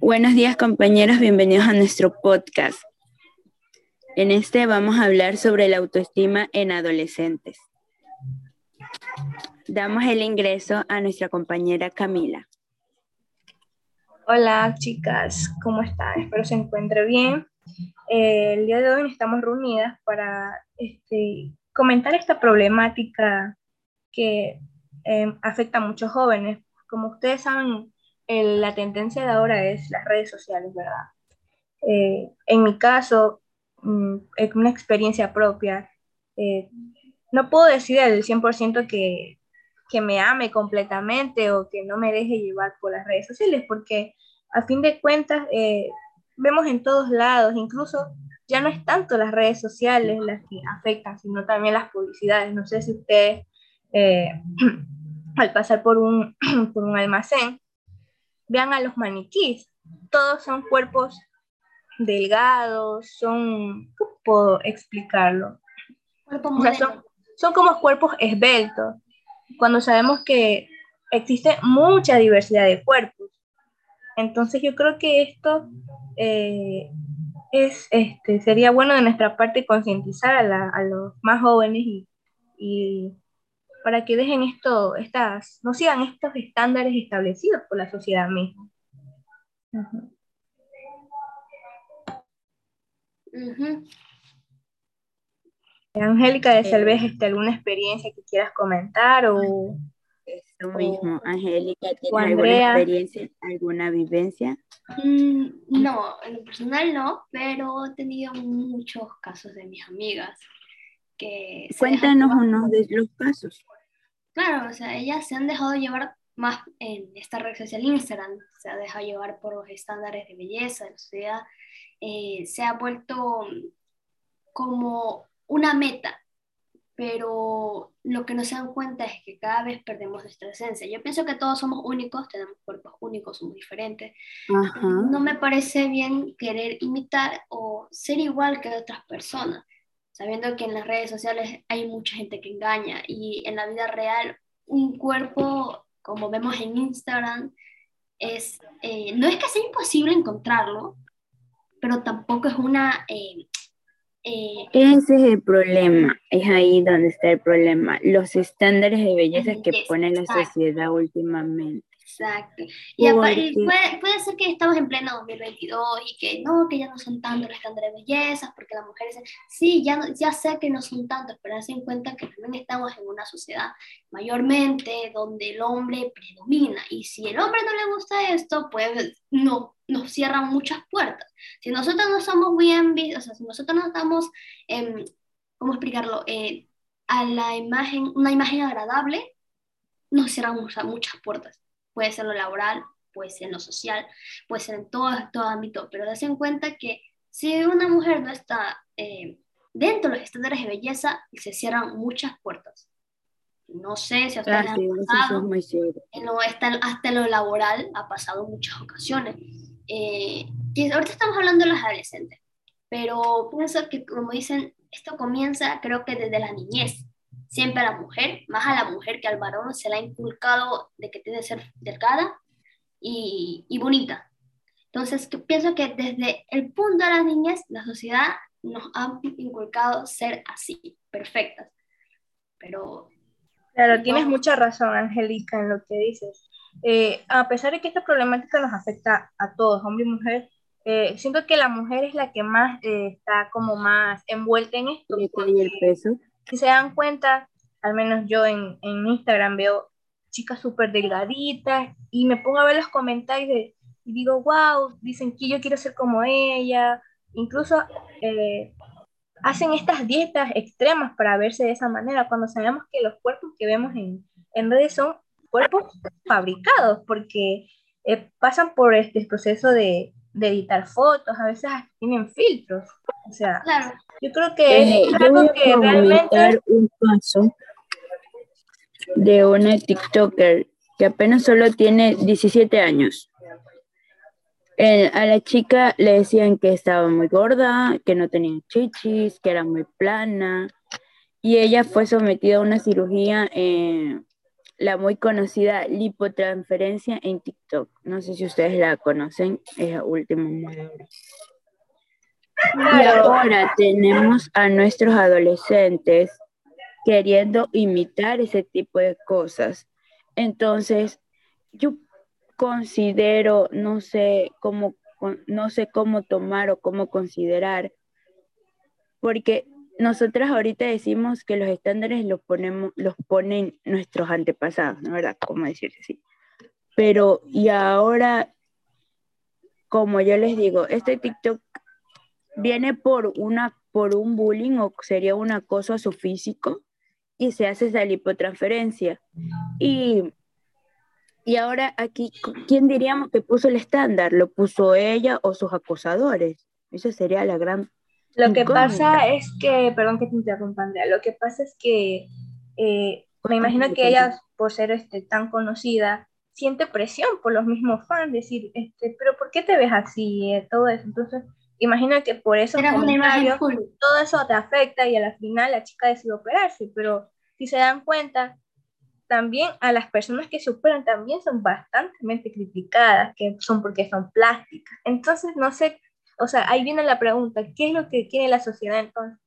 Buenos días compañeros, bienvenidos a nuestro podcast. En este vamos a hablar sobre la autoestima en adolescentes. Damos el ingreso a nuestra compañera Camila. Hola chicas, ¿cómo están? Espero se encuentre bien. Eh, el día de hoy estamos reunidas para este, comentar esta problemática que eh, afecta a muchos jóvenes. Como ustedes saben, la tendencia de ahora es las redes sociales, ¿verdad? Eh, en mi caso, mm, es una experiencia propia. Eh, no puedo decir al 100% que, que me ame completamente o que no me deje llevar por las redes sociales, porque a fin de cuentas eh, vemos en todos lados, incluso ya no es tanto las redes sociales las que afectan, sino también las publicidades. No sé si ustedes al pasar por un, por un almacén Vean a los maniquís, todos son cuerpos delgados, son, ¿cómo puedo explicarlo? son, son como cuerpos esbeltos, cuando sabemos que existe mucha diversidad de cuerpos. Entonces yo creo que esto eh, es, este, sería bueno de nuestra parte concientizar a, a, los más jóvenes y, y, para que dejen esto, estas, no sigan estos estándares establecidos por la sociedad misma. Angélica de Selves, este, ¿alguna experiencia que quieras comentar o...? Eso mismo, Angélica, ¿tienes alguna experiencia, alguna vivencia? Mm, no, en lo personal no, pero he tenido muchos casos de mis amigas Cuéntanos uno de los casos. Claro, o sea, ellas se han dejado llevar más en esta red social Instagram, se ha dejado llevar por los estándares de belleza de la sociedad, eh, se ha vuelto como una meta, pero lo que no se dan cuenta es que cada vez perdemos nuestra esencia. Yo pienso que todos somos únicos, tenemos cuerpos únicos, somos diferentes. No me parece bien querer imitar o ser igual que otras personas sabiendo que en las redes sociales hay mucha gente que engaña y en la vida real un cuerpo, como vemos en Instagram, es, eh, no es que sea imposible encontrarlo, pero tampoco es una... Eh, eh, Ese es el problema, es ahí donde está el problema, los estándares de belleza que pone la sociedad últimamente. Exacto. Y puede, puede, ser que estamos en pleno 2022 y que no, que ya no son tantos los estándares de belleza, porque las mujeres dicen, sí, ya, ya sé que no son tantos, pero hacen en cuenta que también estamos en una sociedad mayormente donde el hombre predomina. Y si el hombre no le gusta esto, pues no, nos cierran muchas puertas. Si nosotros no somos bien vistos, o sea, si nosotros no estamos, eh, ¿cómo explicarlo? Eh, a la imagen, una imagen agradable, nos cierran muchas puertas puede ser lo laboral, puede ser en lo social, puede ser en todo, todo ámbito, pero das en cuenta que si una mujer no está eh, dentro de los estándares de belleza, se cierran muchas puertas. No sé si a ustedes pasado, en lo, hasta, hasta lo laboral ha pasado muchas ocasiones. Eh, ahorita estamos hablando de los adolescentes, pero pienso que, como dicen, esto comienza creo que desde la niñez siempre a la mujer, más a la mujer que al varón, se le ha inculcado de que tiene que ser delgada y, y bonita. Entonces, que pienso que desde el punto de las niñas, la sociedad nos ha inculcado ser así, perfectas. Pero... Claro, tienes mucha razón, Angélica, en lo que dices. Eh, a pesar de que esta problemática nos afecta a todos, hombre y mujer, eh, siento que la mujer es la que más eh, está como más envuelta en esto. ¿Y el peso? Si se dan cuenta, al menos yo en, en Instagram veo chicas súper delgaditas y me pongo a ver los comentarios y digo, wow, dicen que yo quiero ser como ella. Incluso eh, hacen estas dietas extremas para verse de esa manera, cuando sabemos que los cuerpos que vemos en, en redes son cuerpos fabricados, porque eh, pasan por este proceso de, de editar fotos, a veces tienen filtros. O sea, yo creo que es algo que realmente... un caso de una TikToker que apenas solo tiene 17 años. a la chica le decían que estaba muy gorda, que no tenía chichis, que era muy plana, y ella fue sometida a una cirugía, eh, la muy conocida lipotransferencia en TikTok. No sé si ustedes la conocen, es la última moda. Y ahora tenemos a nuestros adolescentes queriendo imitar ese tipo de cosas. Entonces, yo considero, no sé cómo, no sé cómo tomar o cómo considerar, porque nosotras ahorita decimos que los estándares los ponemos, los ponen nuestros antepasados, ¿no verdad? ¿Cómo decirlo así? Pero, y ahora, como yo les digo, este TikTok viene por una, por un bullying o sería un acoso a su físico y se hace esa lipotransferencia. Y, y ahora aquí, ¿quién diríamos que puso el estándar? ¿Lo puso ella o sus acosadores? Esa sería la gran lo que pasa es que, perdón que te interrumpa, Andrea, lo que pasa es que eh, me imagino que ella, por ser este, tan conocida, siente presión por los mismos fans, decir, este, pero ¿por qué te ves así? Eh, todo eso. Entonces, imagino que por eso todo eso te afecta y a la final la chica decide operarse, pero si se dan cuenta, también a las personas que se operan también son bastante criticadas, que son porque son plásticas. Entonces, no sé o sea, ahí viene la pregunta, ¿qué es lo que quiere la sociedad entonces?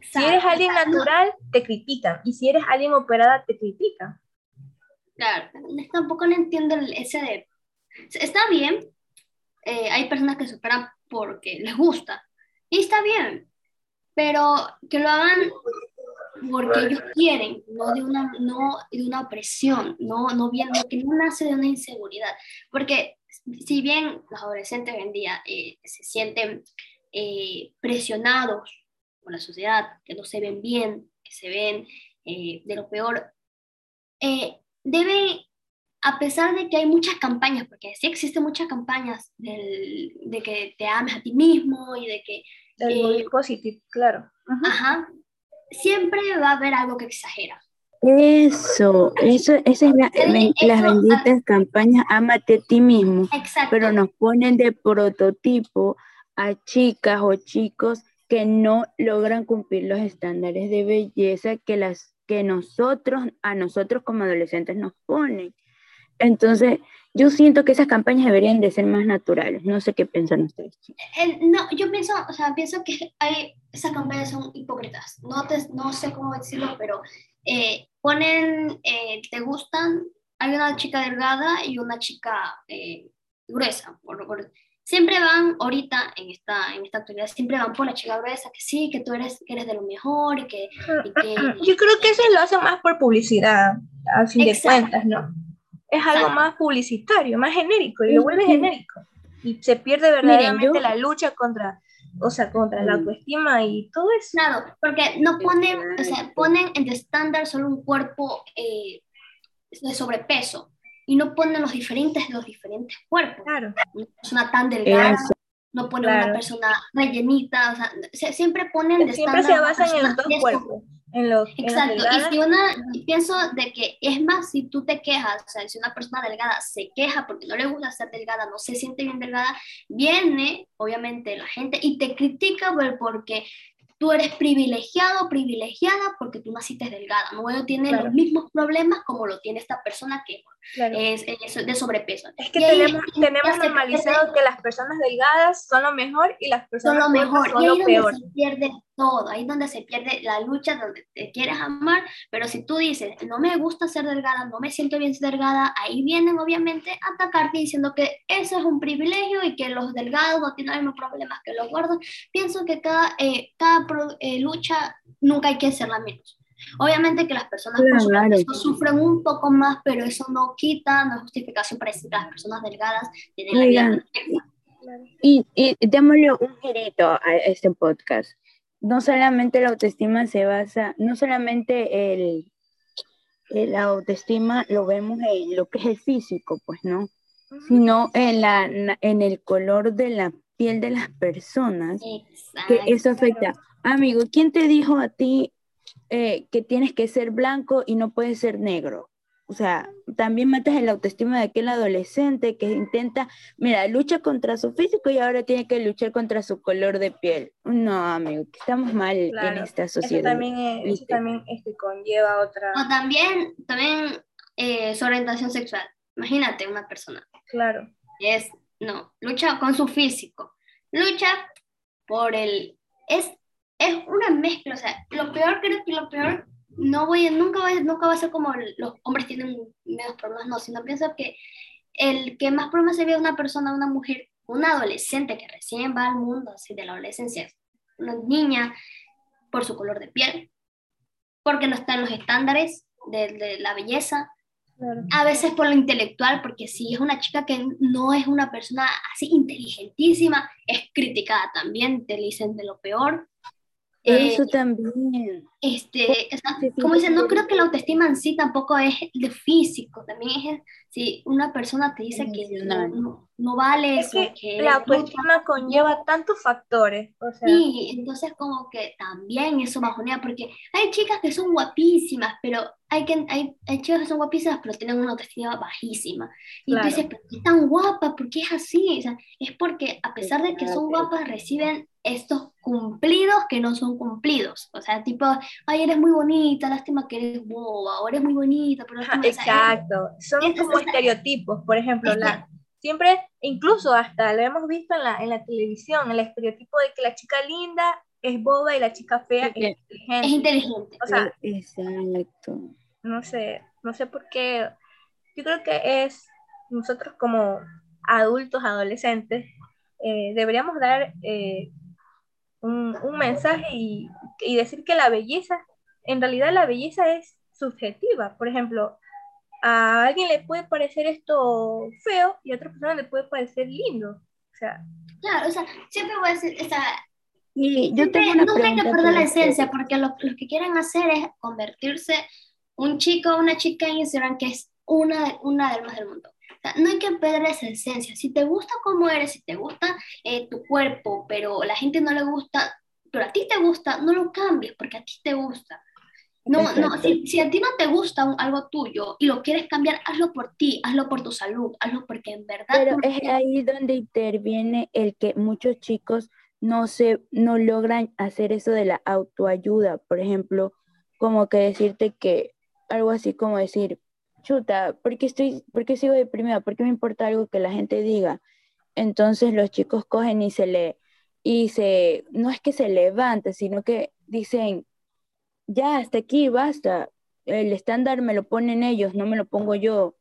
Si eres alguien natural, te critican. Y si eres alguien operada, te critican. Claro, tampoco no entiendo ese de... Está bien, eh, hay personas que se operan porque les gusta. Y está bien, pero que lo hagan porque ellos quieren, no de una, no de una presión, no, no bien, que no nace de una inseguridad. Porque si bien los adolescentes hoy en día eh, se sienten eh, presionados por la sociedad, que no se ven bien, que se ven eh, de lo peor, deben, a pesar de que hay muchas campañas, porque sí existen muchas campañas de que te ames a ti mismo y de que... Del positivo, claro. Ajá. Siempre va a haber algo que exagera. Eso, eso, esas es las benditas campañas Amate a ti mismo. Pero nos ponen de prototipo a chicas o chicos que no logran cumplir los estándares de belleza que las que nosotros, a nosotros como adolescentes nos ponen. Entonces, yo siento que esas campañas deberían de ser más naturales. No sé qué piensan ustedes. no, yo pienso, o sea, pienso que hay, esas campañas son hipócritas. No, no sé cómo decirlo, pero eh, ponen, eh, te gustan, hay una chica delgada y una chica eh, gruesa. siempre van ahorita en esta, en esta actualidad, siempre van por la chica gruesa, que sí, que tú eres, que eres de lo mejor y que, Yo creo que eso lo hace más por publicidad, a fin de cuentas, ¿no? Es algo más publicitario, más genérico, y lo vuelve genérico. Y se pierde verdaderamente la lucha contra o sea, contra la autoestima y todo eso. Claro, porque no ponen, o sea, ponen en estándar solo un cuerpo eh, de sobrepeso y no ponen los diferentes los diferentes cuerpos. Claro. Una persona tan delgada, no ponen una persona rellenita, o sea, siempre ponen de Siempre se basan en los dos cuerpos. Exacto, y si una, pienso de que es más, si tú te quejas, o sea, si una persona delgada se queja porque no le gusta ser delgada, no se siente bien delgada, viene obviamente la gente y te critica por, porque tú eres privilegiado, privilegiada porque tú naciste delgada, no tiene los mismos problemas como lo tiene esta persona que es, de sobrepeso. Es que tenemos, tenemos normalizado que las personas delgadas son lo mejor y las personas son lo mejor son lo peor. Se pierde todo, ahí es donde se pierde la lucha, donde te quieres amar, pero si tú dices, no me gusta ser delgada, no me siento bien ser delgada, ahí vienen obviamente a atacarte diciendo que eso es un privilegio y que los delgados no tienen los mismos problemas que los gordos. Pienso que cada, eh, cada eh, lucha nunca hay que hacerla menos. Obviamente que las personas sufren un poco más, pero eso no quita, no es justificación para decir que las personas delgadas tienen la vida y, y, démosle un girito a este podcast. No solamente la autoestima se basa, no solamente el, la autoestima lo vemos en lo que es el físico, pues no, sino en, la, en el color de la piel de las personas, que eso afecta. Amigo, ¿quién te dijo a ti eh, que tienes que ser blanco y no puedes ser negro. O sea, también matas el autoestima de aquel adolescente que intenta, mira, lucha contra su físico y ahora tiene que luchar contra su color de piel. No, amigo, estamos mal en esta sociedad. Eso también, también este, conlleva otra... O también, también eh, su orientación sexual. Imagínate una persona. Claro. Es, no, lucha con su físico, lucha por el, es, es una mezcla, o sea, lo peor creo que lo peor no voy, nunca, va, nunca va a ser como los hombres tienen menos problemas, no, sino pienso que el que más problemas se ve una persona, una mujer, una adolescente que recién va al mundo, así de la adolescencia, una niña, por su color de piel, porque no está en los estándares de, la belleza, a veces por lo intelectual, porque si es una chica que no es una persona así inteligentísima, es criticada también, te dicen de lo peor. Eso eh, también. Este, como dicen, no creo que la autoestima en sí tampoco es de físico, también es si una persona te dice que no, no, vale eso. Que, la autoestima conlleva tantos factores. O sea. Sí, entonces como que también eso bajonea, porque hay chicas que son guapísimas, pero hay, que, hay, hay chicas que son guapísimas, pero tienen una autoestima bajísima. Y tú dices, ¿por qué es tan guapa? ¿Por qué es así? O sea, es porque a pesar de que son guapas, reciben estos cumplidos que no son cumplidos. O sea, tipo, ay, eres muy bonita, lástima que eres boba, o eres muy bonita, pero Exacto, son como estereotipos, por ejemplo, la, siempre, incluso hasta lo hemos visto en la, en la televisión, el estereotipo de que la chica linda es boba y la chica fea es inteligente. Es inteligente. O sea, Exacto. No sé, no sé por qué, yo creo que es nosotros como adultos, adolescentes, eh, deberíamos dar eh, un, un, mensaje y, y, decir que la belleza, en realidad la belleza es subjetiva. Por ejemplo, a alguien le puede parecer esto feo y a otra persona le puede parecer lindo. O sea, claro, o sea, siempre voy a decir, o sea, y yo tengo una no hay que perder la esencia, porque lo, lo, que quieren hacer es convertirse un chico o una chica en Instagram que es una, una del más del mundo. Sea, no hay que perder esa esencia. Si te gusta cómo eres, si te gusta eh, tu cuerpo, pero la gente no le gusta, pero a ti te gusta, no lo cambies porque a ti te gusta. No, no, si, si, a ti no te gusta algo tuyo y lo quieres cambiar, hazlo por ti, hazlo por tu salud, hazlo porque en verdad... Pero es ahí donde interviene el que muchos chicos no, se, no logran hacer eso de la autoayuda. Por ejemplo, como que decirte que algo así como decir, chuta, ¿por qué, estoy, ¿por qué sigo deprimida? ¿Por qué me importa algo que la gente diga? Entonces los chicos cogen y se le... Y se, no es que se levante, sino que dicen, ya hasta aquí, basta, el estándar me lo ponen ellos, no me lo pongo yo.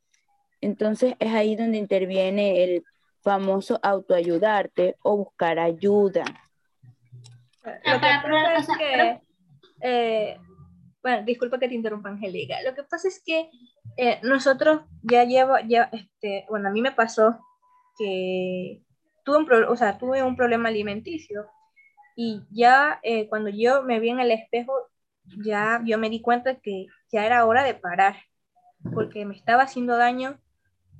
Entonces es ahí donde interviene el famoso autoayudarte o buscar ayuda. Lo que pasa es que, eh, bueno, disculpa que te interrumpa, Angélica. Lo que pasa es que eh, nosotros ya llevo, ya, este, bueno, a mí me pasó que tuve un, o sea, tuve un problema alimenticio y ya eh, cuando yo me vi en el espejo ya yo me di cuenta que ya era hora de parar, porque me estaba haciendo daño,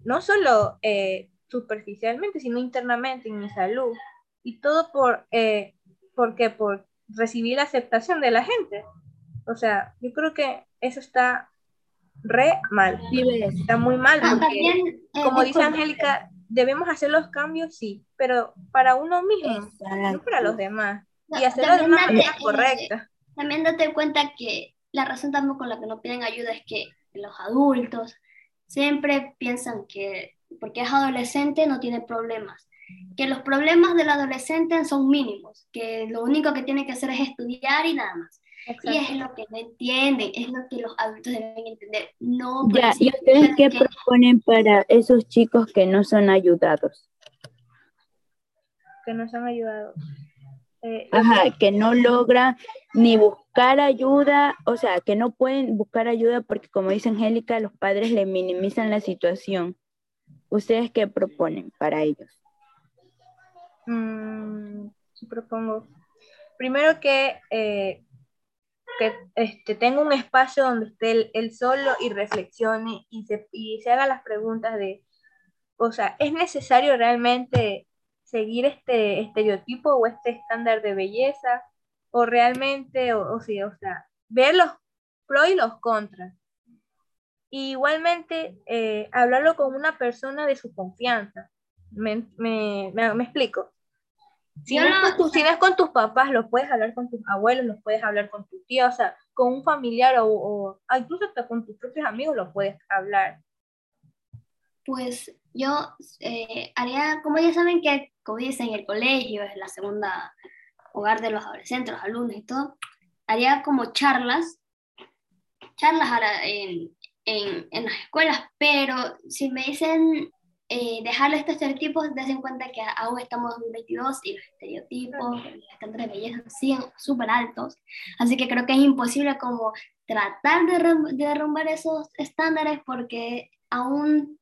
no solo eh, superficialmente, sino internamente en mi salud. Y todo por, eh, porque por recibir la aceptación de la gente. O sea, yo creo que eso está re mal. está muy mal ah, porque, eh, como dice Angélica, debemos hacer los cambios, sí, pero para uno mismo, no para los demás. Y hacerlo de una manera correcta. También date cuenta que la razón también con la que no piden ayuda es que los adultos siempre piensan que porque es adolescente no tiene problemas, que los problemas del adolescente son mínimos, que lo único que tiene que hacer es estudiar y nada más. Y es lo que no entienden, es lo que los adultos deben entender. No ya, ¿y ustedes qué proponen para esos chicos que no son ayudados? Que no son ayudados. Eh, Ajá, que no logran ni buscar ayuda, o sea, que no pueden buscar ayuda porque como dice Angélica, los padres le minimizan la situación. ¿Ustedes qué proponen para ellos? Mm, propongo, primero que, eh, que este, tenga un espacio donde esté él, solo y reflexione y se, haga las preguntas de, o sea, ¿es necesario realmente seguir este estereotipo o este estándar de belleza, o realmente, o, sea, o sea, ver los pros y los contras. igualmente, eh, hablarlo con una persona de su confianza. Me, me, me, explico. Si, no, es con si no es con tus papás, lo puedes hablar con tus abuelos, lo puedes hablar con tu tía, o sea, con un familiar o, o incluso hasta con tus propios amigos lo puedes hablar. Pues yo eh, haría, como ya saben que, como dicen, el colegio es la segunda hogar de los adolescentes, los alumnos y todo, haría como charlas, charlas en, en, en las escuelas, pero si me dicen eh, dejar estos estereotipos, des en cuenta que aún estamos en 2022 y los estereotipos, los estándares de belleza siguen súper altos, así que creo que es imposible como tratar de, de derrumbar esos estándares porque aún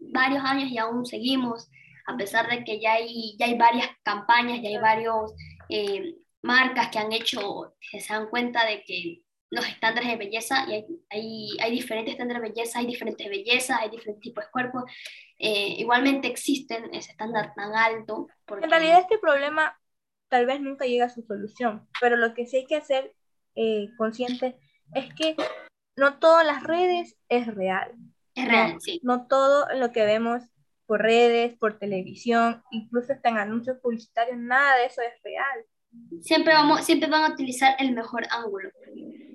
varios años y aún seguimos, a pesar de que ya hay, ya hay varias campañas, ya hay varios eh, marcas que han hecho, que se dan cuenta de que los estándares de belleza, y hay, hay, hay, diferentes estándares de belleza, hay diferentes bellezas, hay diferentes tipos de cuerpos, eh, igualmente existen ese estándar tan alto. En realidad este problema tal vez nunca llega a su solución, pero lo que sí hay que hacer eh, consciente es que no todas las redes es real. Es real, sí. No todo lo que vemos por redes, por televisión, incluso hasta en anuncios publicitarios, nada de eso es real. Siempre, vamos, siempre van a utilizar el mejor ángulo.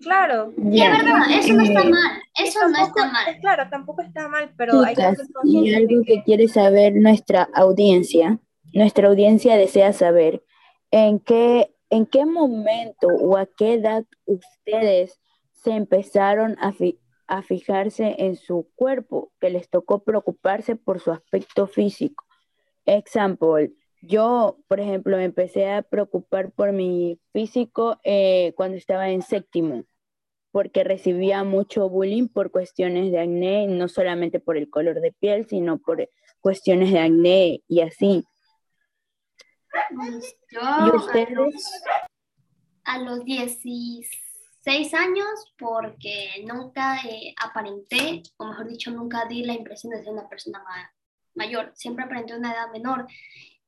Claro. Y es verdad, eso no está mal. Eso no está mal. Claro, tampoco está mal, pero hay que Y algo que quiere saber nuestra audiencia, nuestra audiencia desea saber en qué, en qué momento o a qué edad ustedes se empezaron a, a fijarse en su cuerpo, que les tocó preocuparse por su aspecto físico. Example, yo, por ejemplo, me empecé a preocupar por mi físico eh, cuando estaba en séptimo, porque recibía mucho bullying por cuestiones de acné, no solamente por el color de piel, sino por cuestiones de acné y así. ¿Y ustedes? A los 16 años, porque nunca eh, aparenté, o mejor dicho, nunca di la impresión de ser una persona mayor, siempre aparenté una edad menor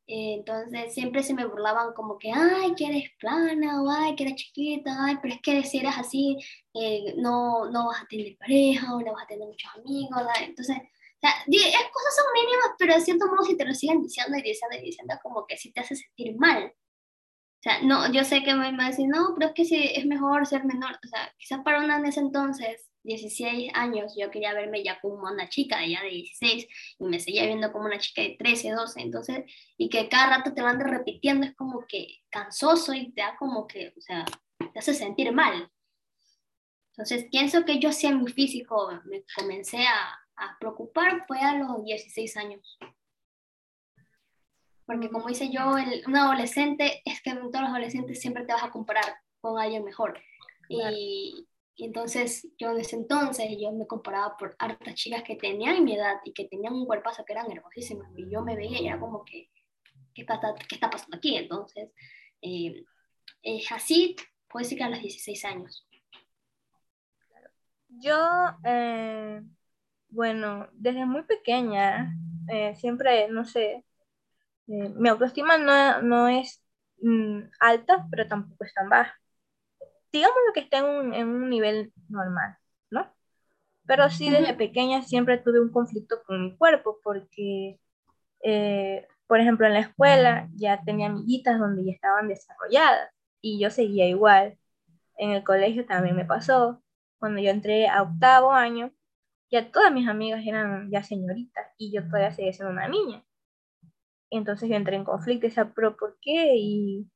entonces siempre se me burlaban como que, ay, que eres plana, o ay, que eres chiquita, ay, pero es que si eres así, eh, no, no vas a tener pareja, o no vas a tener muchos amigos. Entonces, o sea, es, cosas son mínimas, pero de cierto modo si te lo siguen diciendo y diciendo y diciendo, como que sí te hace sentir mal. O sea, no, yo sé que me van a decir, no, pero es que sí, es mejor ser menor. O sea, quizás para una en ese entonces 16 años yo quería verme ya como una chica de ya de 16 y me seguía viendo como una chica de 13, 12, entonces, y que cada rato te lo repitiendo es como que cansoso y te da como que, o sea, te hace sentir mal. Entonces, pienso que yo en mi físico me comencé a, a preocupar fue a los 16 años. Porque como dice yo, el, un adolescente, es que todos los adolescentes siempre te vas a comparar con alguien mejor. Y, y entonces yo en ese entonces yo me comparaba por hartas chicas que tenían mi edad y que tenían un cuerpazo que eran hermosísimas. Y yo me veía y era como que, ¿qué está, qué está pasando aquí? Entonces, eh, es así, puede decir que a los 16 años. Yo, eh, bueno, desde muy pequeña, eh, siempre, no sé, mi autoestima no, no es mm, alta, pero tampoco es tan baja digamos lo que esté en un, en un nivel normal, ¿no? Pero sí desde pequeña siempre tuve un conflicto con mi cuerpo porque, eh, por ejemplo, en la escuela ya tenía amiguitas donde ya estaban desarrolladas y yo seguía igual. En el colegio también me pasó. Cuando yo entré a octavo año, ya todas mis amigas eran ya señoritas y yo todavía seguía siendo una niña. Entonces yo entré en conflicto y decía, pero ¿por qué? Y,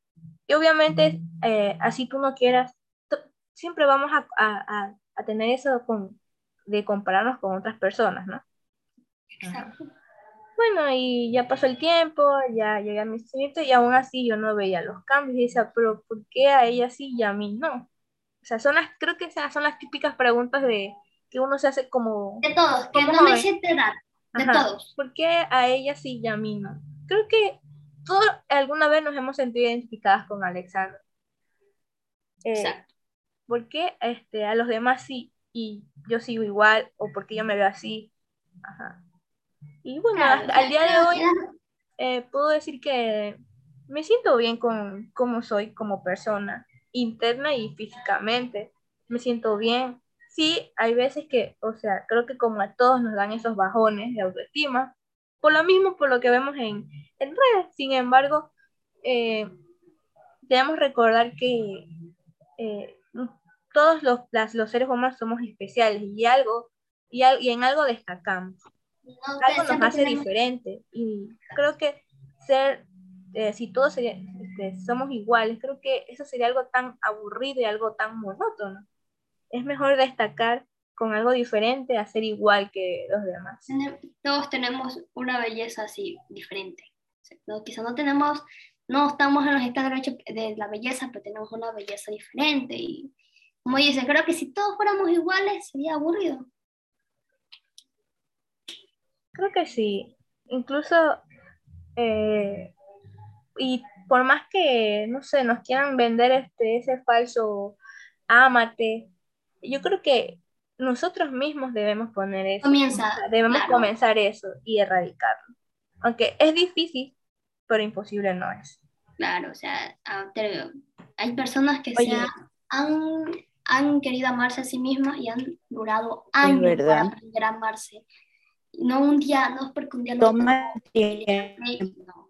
y obviamente, eh, así tú no quieras siempre vamos a, a, a tener eso con, de compararnos con otras personas, ¿no? Exacto. Bueno, y ya pasó el tiempo, ya llegué a mi sitio y aún así yo no veía los cambios y decía, pero ¿por qué a ella sí y a mí no? O sea, son las, creo que esas son las típicas preguntas de que uno se hace como... De todos, que no me siente dar, de todos. ¿Por qué a ella sí y a mí no? Creo que todos alguna vez nos hemos sentido identificadas con Alexandra. Eh, Exacto. ¿Por qué este, a los demás sí y yo sigo igual? ¿O por qué yo me veo así? Ajá. Y bueno, al día de hoy eh, puedo decir que me siento bien con cómo soy como persona, interna y físicamente. Me siento bien. Sí, hay veces que, o sea, creo que como a todos nos dan esos bajones de autoestima, por lo mismo, por lo que vemos en, en redes. Sin embargo, eh, debemos recordar que eh, todos los, los seres humanos somos especiales y algo y, y en algo destacamos. algo nos hace diferente y creo que ser, eh, si todos este, somos iguales, creo que eso sería algo tan aburrido y algo tan monótono. Es mejor destacar con algo diferente a ser igual que los demás. Todos tenemos una belleza así diferente. ¿no? Quizá no tenemos, no estamos en los estándares de la belleza, pero tenemos una belleza diferente. Y como dice, creo que si todos fuéramos iguales sería aburrido. Creo que sí. Incluso, eh, y por más que, no sé, nos quieran vender este, ese falso ámate, yo creo que nosotros mismos debemos poner eso. Comienza, debemos comenzar eso y erradicarlo. Aunque es difícil, pero imposible no es. Claro, o sea, hay personas que se han, han, querido amarse a sí mismas y han durado años para aprender a amarse. No un día, no es porque un día toma tiempo.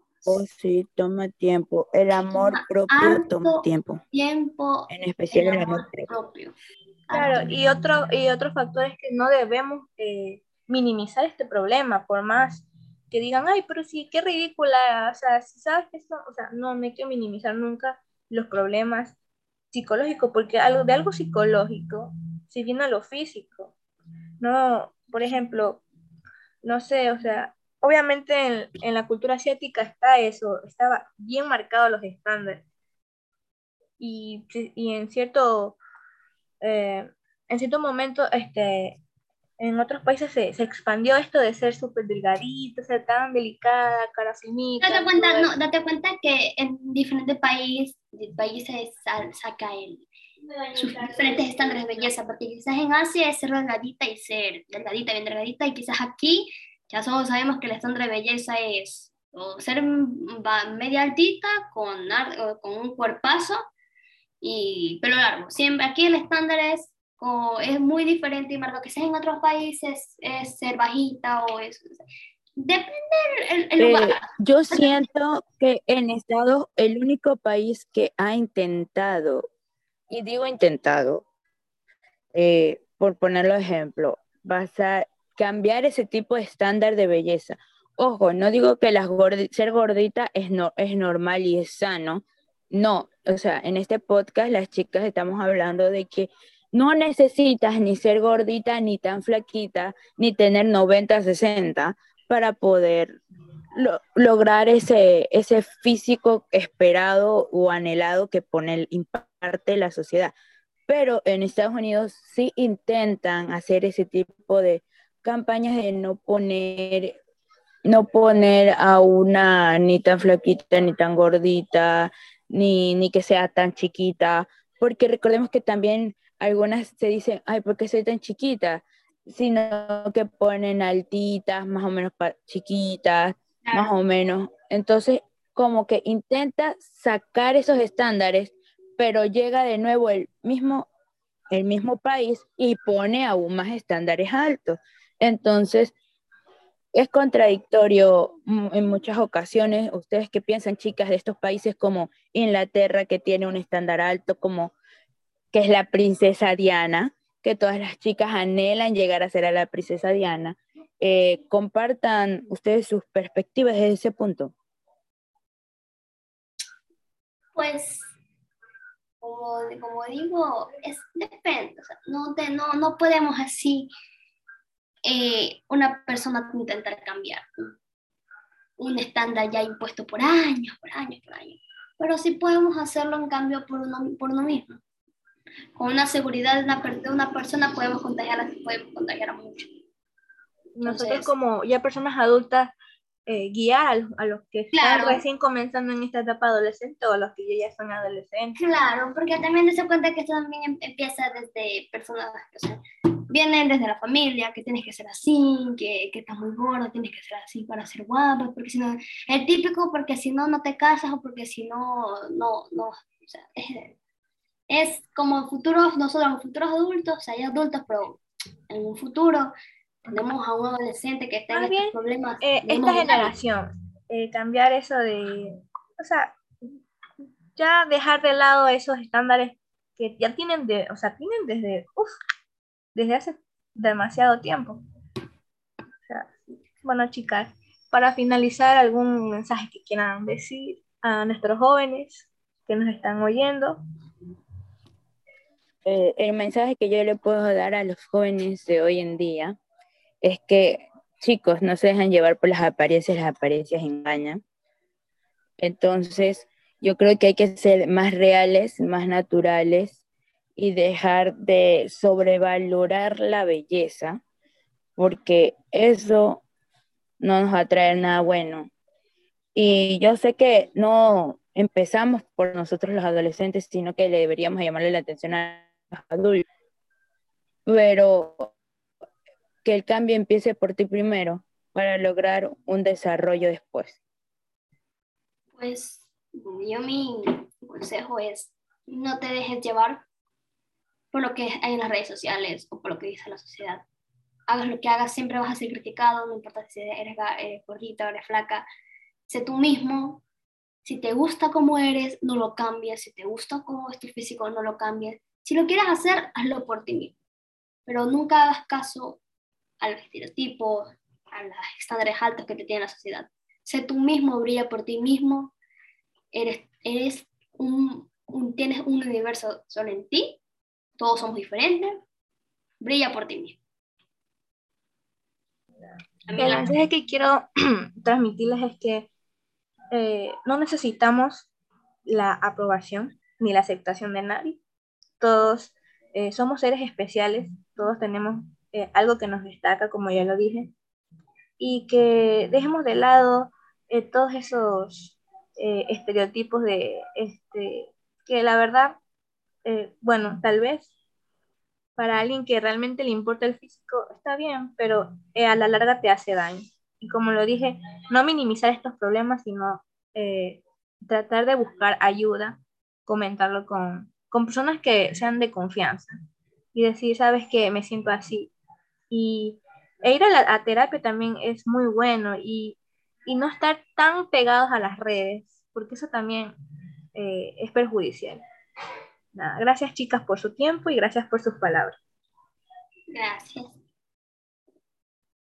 sí, toma tiempo. El amor propio toma tiempo. Tiempo. En especial el amor, propio. Claro, y otro, y otro factor es que no debemos eh, minimizar este problema, por más que digan, ay, pero sí, qué ridícula, o sea, si sabes que eso, o sea, no, no hay que minimizar nunca los problemas psicológicos, porque algo, de algo psicológico si viene a lo físico. No, por ejemplo, no sé, o sea, obviamente en, la cultura asiática está eso, estaba bien marcado los estándares. Y, y en cierto, eh, en cierto momento, este, en otros países se, se expandió esto de ser súper delgadito, ser tan delicada, cara finita. Date cuenta, no, date cuenta que en diferentes países, países saca el, sus diferentes estándares de belleza, porque quizás en Asia es ser delgadita y ser delgadita, bien delgadita, y quizás aquí ya todos sabemos que el estándar de belleza es o ser media altita con, con un cuerpazo y pelo largo. Siempre aquí el estándar es es muy diferente y más que sea en otros países es ser bajita o es... Depende el, lugar. Eh, yo siento que en Estados el único país que ha intentado, y digo intentado, eh, por ponerlo ejemplo, vas a cambiar ese tipo de estándar de belleza. Ojo, no digo que las ser gordita es, no, es normal y es sano. No, o sea, en este podcast las chicas estamos hablando de que no necesitas ni ser gordita, ni tan flaquita, ni tener 90, 60 para poder lograr ese, ese físico esperado o anhelado que pone imparte la sociedad. Pero en Estados Unidos sí intentan hacer ese tipo de campañas de no poner no poner a una ni tan flaquita ni tan gordita ni, ni que sea tan chiquita porque recordemos que también algunas se dicen, ay, ¿por qué soy tan chiquita? Sino que ponen altitas, más o menos chiquitas, más o menos. Entonces, como que intenta sacar esos estándares, pero llega de nuevo el mismo, el mismo país y pone aún más estándares altos. Entonces, es contradictorio en muchas ocasiones. ¿Ustedes qué piensan, chicas, de estos países como Inglaterra, que tiene un estándar alto, como que es la princesa Diana, que todas las chicas anhelan llegar a ser a la princesa Diana. Eh, compartan ustedes sus perspectivas desde ese punto. Pues, como, digo, es, depende. no, no, no, podemos así eh, una persona intentar cambiar un estándar ya impuesto por años, por años, por años. Pero sí podemos hacerlo en cambio por uno, por uno mismo con una seguridad de una, una persona podemos contagiar, podemos contagiar a muchos. Nosotros como ya personas adultas, eh, guiar a, los que están recién comenzando en esta etapa adolescente o a los que ya son adolescentes. Claro, porque también se cuenta que esto también em, empieza desde personas, o sea, vienen desde la familia, que tienes que ser así, que, que estás muy gordo, tienes que ser así para ser guapo, porque si no, es típico porque si no, no te casas o porque si no, no, no, o sea, es, es como futuros, nosotros futuros adultos, hay adultos, pero en un futuro tenemos a un adolescente que está en estos problemas. Eh, esta generación, eh, cambiar eso de, o sea, ya dejar de lado esos estándares que ya tienen de, o sea, tienen desde, desde hace demasiado tiempo. bueno, chicas, para finalizar, algún mensaje que quieran decir a nuestros jóvenes que nos están oyendo. Eh, el mensaje que yo le puedo dar a los jóvenes de hoy en día es que, chicos, no se dejan llevar por las apariencias, las apariencias engañan. Entonces, yo creo que hay que ser más reales, más naturales y dejar de sobrevalorar la belleza, porque eso no nos va a traer nada bueno. Y yo sé que no empezamos por nosotros los adolescentes, sino que le deberíamos llamarle la atención a. Pero que el cambio empiece por ti primero para lograr un desarrollo después. Pues yo mi consejo es no te dejes llevar por lo que hay en las redes sociales o por lo que dice la sociedad. Hagas lo que hagas, siempre vas a ser criticado, no importa si eres, eres gordita o eres flaca, sé tú mismo, si te gusta como eres, no lo cambies, si te gusta cómo es tu físico, no lo cambies, si lo quieres hacer, hazlo por ti mismo, pero nunca hagas caso al estereotipo, a los estándares altos que te tiene la sociedad. Sé tú mismo, brilla por ti mismo, eres, eres un, tienes un universo solo en ti, todos somos diferentes, brilla por ti mismo. El mensaje que quiero transmitirles es que eh, no necesitamos la aprobación ni la aceptación de nadie. Todos eh, somos seres especiales, todos tenemos eh, algo que nos destaca, como ya lo dije, y que dejemos de lado todos esos estereotipos de este, que la verdad, bueno, tal vez para alguien que realmente le importa el físico, está bien, pero eh, a la larga te hace daño. Y como lo dije, no minimizar estos problemas, sino eh, tratar de buscar ayuda, comentarlo con, con personas que sean de confianza y decir, sabes que me siento así. Y e ir a la terapia también es muy bueno y, y, no estar tan pegados a las redes, porque eso también eh, es perjudicial gracias chicas por su tiempo y gracias por sus palabras. Gracias.